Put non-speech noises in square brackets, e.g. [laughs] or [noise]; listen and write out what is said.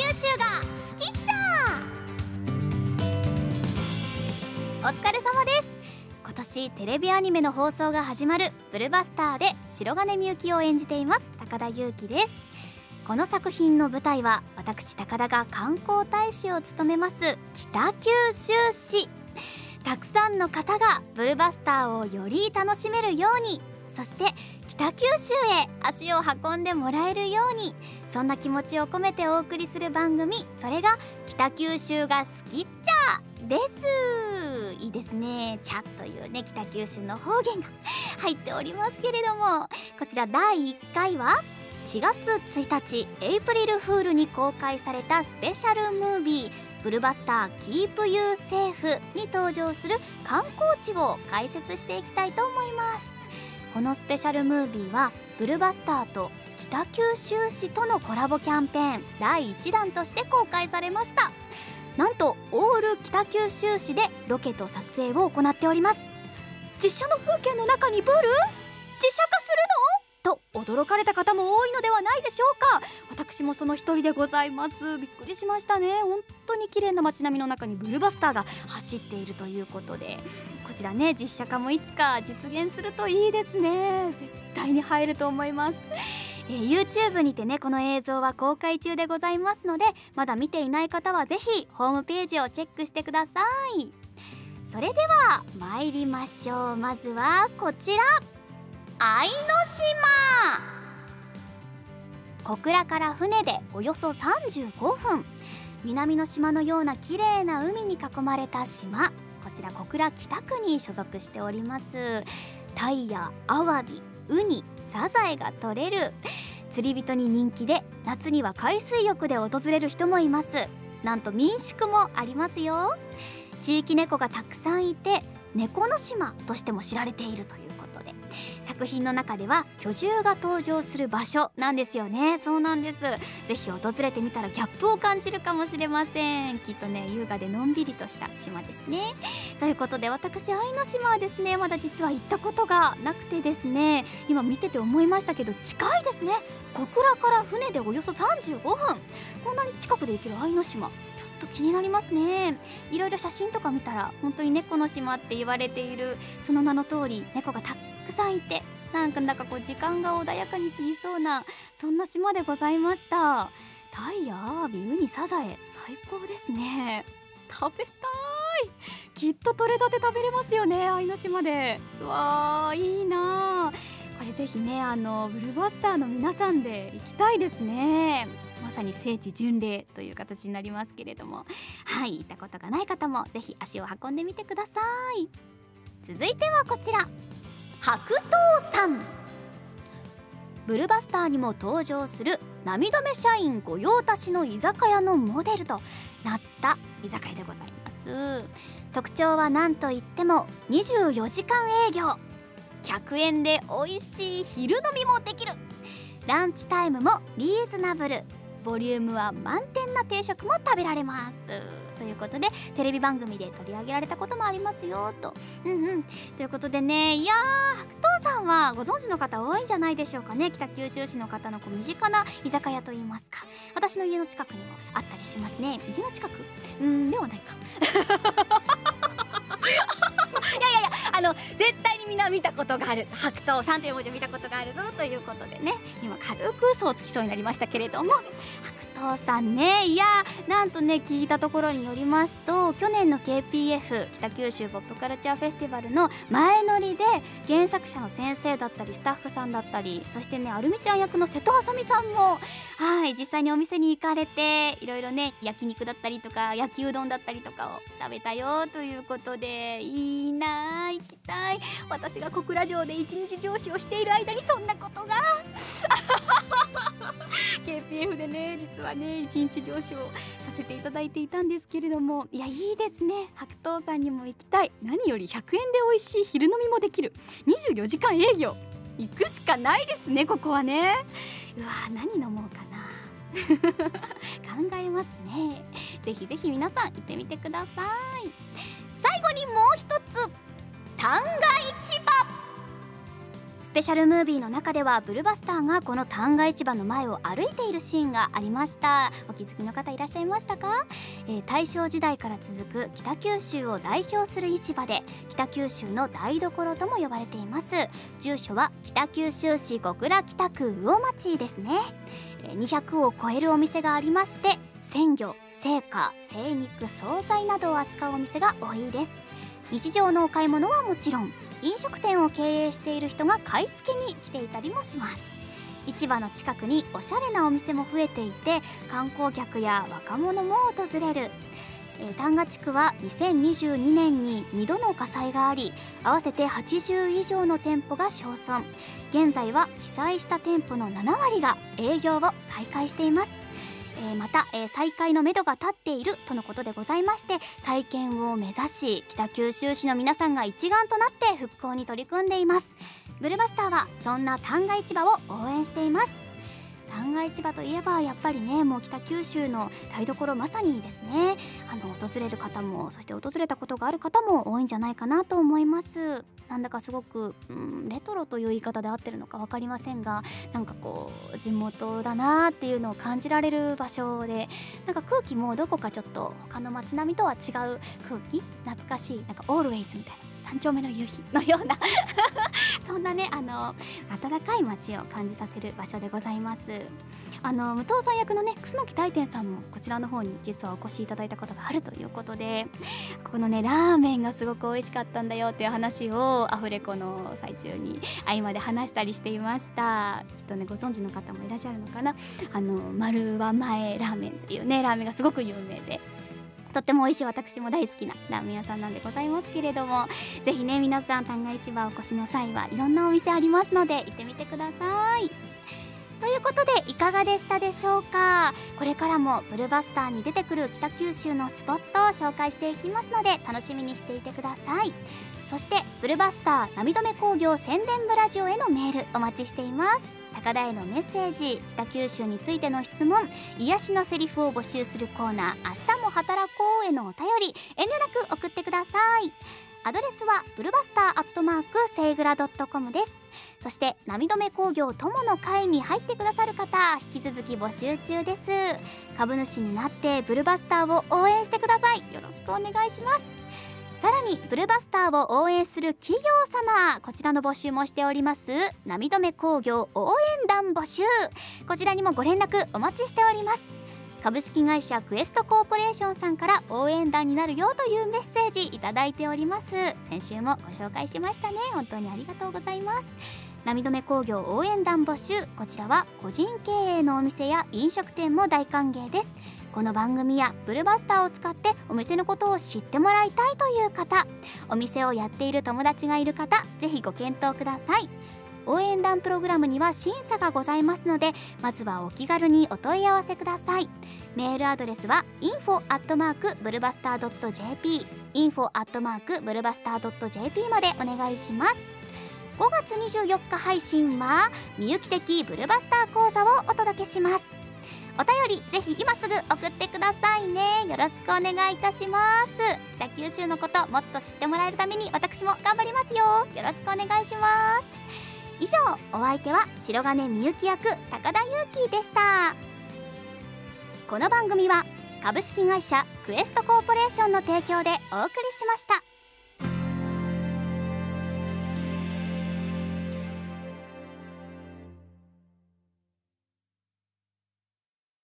九州が好きっちゃお疲れ様です。今年テレビアニメの放送が始まるブルバスターで白金みゆきを演じています。高田裕樹ですこの作品の舞台は私高田が観光大使を務めます。北九州市。たくさんの方がブルバスターをより楽しめるように。そして北九州へ足を運んでもらえるように。そんな気持ちを込めてお送りする番組それが北九州が好きっちゃです。いいですね「ちゃ」というね北九州の方言が [laughs] 入っておりますけれどもこちら第1回は4月1日エイプリルフールに公開されたスペシャルムービー「ブルバスターキープユーセーフに登場する観光地を解説していきたいと思います。このスペシャルムービーはブルバスターと北九州市とのコラボキャンペーン第1弾として公開されました。なんとオール北九州市でロケと撮影を行っております。実写の風景の中にブル？実写化するの？と驚かれた方も多いのではないでしょうか。私もその一人でございます。びっくりしましたね。本当に綺麗な街並みの中にブルバスターが走っているということで。こちらね実写化もいつか実現するといいですね。絶対に入ると思います。えー、YouTube にてねこの映像は公開中でございますのでまだ見ていない方はぜひホームページをチェックしてください。それでは参りましょう。まずはこちら。愛の島。小倉から船でおよそ35分。南の島のような綺麗な海に囲まれた島。こちら小倉北区に所属しております。タイやアワビ。ウニサザエが取れる。釣り人に人気で夏には海水浴で訪れる人もいます。なんと民宿もありますよ。地域猫がたくさんいて猫の島としても知られているという。作品の中では居住が登場する場所なんですよね。そうなんです。ぜひ訪れてみたらギャップを感じるかもしれません。きっとね優雅でのんびりとした島ですね。ということで私愛の島はですねまだ実は行ったことがなくてですね。今見てて思いましたけど近いですね。小倉から船でおよそ35分。こんなに近くで行ける愛の島。と気になりますね。いろいろ写真とか見たら本当に猫の島って言われているその名の通り猫がたくさんいてなんかなんかこう時間が穏やかに過ぎそうなそんな島でございました。タイやアワビウニサザエ最高ですね。食べたい。きっと取れたて食べれますよね愛の島で。うわーいいな。これぜひねあのブルーバスターの皆さんで行きたいですね。まさに聖地巡礼という形になりますけれども。はい行ったことがない方もぜひ足を運んでみてください。続いてはこちら白桃さん。ブルバスターにも登場する涙目社員御用達の居酒屋のモデルとなった居酒屋でございます。特徴は何といっても24時間営業。100円で美味しい昼飲みもできる。ランチタイムもリーズナブル。ボリュームは満点な定食も食べられます。ということでテレビ番組で取り上げられたこともありますよと。うんうん。ということでねいやー白桃さんはご存知の方多いんじゃないでしょうかね。北九州市の方のこう身近な居酒屋といいますか。私の家の近くにもあったりしますね。家の近く？うんではないか。[laughs] いやいやいやあの絶対にみんな見たことがある。白桃さんという文字を見たことがあるぞということでね。今軽く嘘をつきそうになりましたけれども。白桃父さんね。いやなんとね聞いたところによりますと去年の KPF 北九州ポップカルチャーフェスティバルの前乗りで原作者の先生だったりスタッフさんだったりそしてねアルミちゃん役の瀬戸あさみさんもはい実際にお店に行かれていろいろね焼肉だったりとか焼きうどんだったりとかを食べたよということでいいなあ行きたい。私が小倉城で一日上司をしている間にそんなことが。KPF でね実はね一日上司をさせていただいていたんですけれどもいやいいですね。白桃さんにも行きたい。何より100円で美味しい昼飲みもできる。24時間営業。行くしかないですねここはね。うわ何飲もうかな。[laughs] 考えますね。ぜひぜひ皆さん行ってみてください。最後にもう一つ。旦過市場。スペシャルムービーの中ではブルバスターがこの旦過市場の前を歩いているシーンがありました。お気づきの方いらっしゃいましたか、えー、大正時代から続く北九州を代表する市場で北九州の台所とも呼ばれています。住所は北九州市小倉北区魚町ですね。200を超えるお店がありまして鮮魚、青果、精肉、惣菜などを扱うお店が多いです。日常のお買い物はもちろん飲食店を経営している人が買い付けに来ていたりもします。市場の近くにおしゃれなお店も増えていて観光客や若者も訪れる。丹賀地区は2022年に2度の火災があり合わせて80以上の店舗が焼損。現在は被災した店舗の7割が営業を再開しています。えー、また、えー、再開のめどが立っているとのことでございまして再建を目指し北九州市の皆さんが一丸となって復興に取り組んでいます。ブルバスターはそんな旦過市場を応援しています。旦過市場といえばやっぱりねもう北九州の台所まさにですね。あの訪れる方もそして訪れたことがある方も多いんじゃないかなと思います。なんだかすごく、うん、レトロという言い方で合ってるのか分かりませんがなんかこう地元だなっていうのを感じられる場所でなんか空気もどこかちょっと他の街並みとは違う空気懐かしいなんかオールウェイズみたいな。三丁目の夕日のような [laughs] そんなねあの温かい街を感じさせる場所でございます。あの武藤さん役のね楠木大天さんもこちらの方に実はお越しいただいたことがあるということでこのねラーメンがすごく美味しかったんだよっていう話をアフレコの最中に合間で話したりしていました。きっとねご存知の方もいらっしゃるのかな。あの丸は前ラーメンっていうねラーメンがすごく有名で。とっても美味しい私も大好きなラーメン屋さんなんでございますけれどもぜひね皆さん旦過市場お越しの際はいろんなお店ありますので行ってみてください。ということでいかがでしたでしょうか？これからもブルバスターに出てくる北九州のスポットを紹介していきますので楽しみにしていてください。そしてブルバスター波止工業宣伝部ラジオへのメールお待ちしています。高田へのメッセージ北九州についての質問癒しのセリフを募集するコーナー明日も働こうへのお便り遠慮なく送ってください。アドレスはブルバスターアットマークセイグラドットコムです。そして波止め工業友の会に入ってくださる方引き続き募集中です。株主になってブルバスターを応援してください。よろしくお願いします。さらにブルバスターを応援する企業様こちらの募集もしております。波止工業応援団募集。こちらにもご連絡お待ちしております。株式会社クエストコーポレーションさんから応援団になるよというメッセージいただいております。先週もご紹介しましたね。本当にありがとうございます。波止工業応援団募集。こちらは個人経営のお店や飲食店も大歓迎です。この番組やブルバスターを使ってお店のことを知ってもらいたいという方お店をやっている友達がいる方ぜひご検討ください。応援団プログラムには審査がございますのでまずはお気軽にお問い合わせください。メールアドレスは info アットマークブルバスター .jp info アットマークブルバスター .jp までお願いします。5月24日配信はみゆき的ブルバスター講座をお届けします。お便りぜひ今すぐ送ってくださいね。よろしくお願いいたします。北九州のこともっと知ってもらえるために私も頑張りますよ。よろしくお願いします。以上お相手は白金みゆき役高田裕樹でした。この番組は株式会社クエストコーポレーションの提供でお送りしました。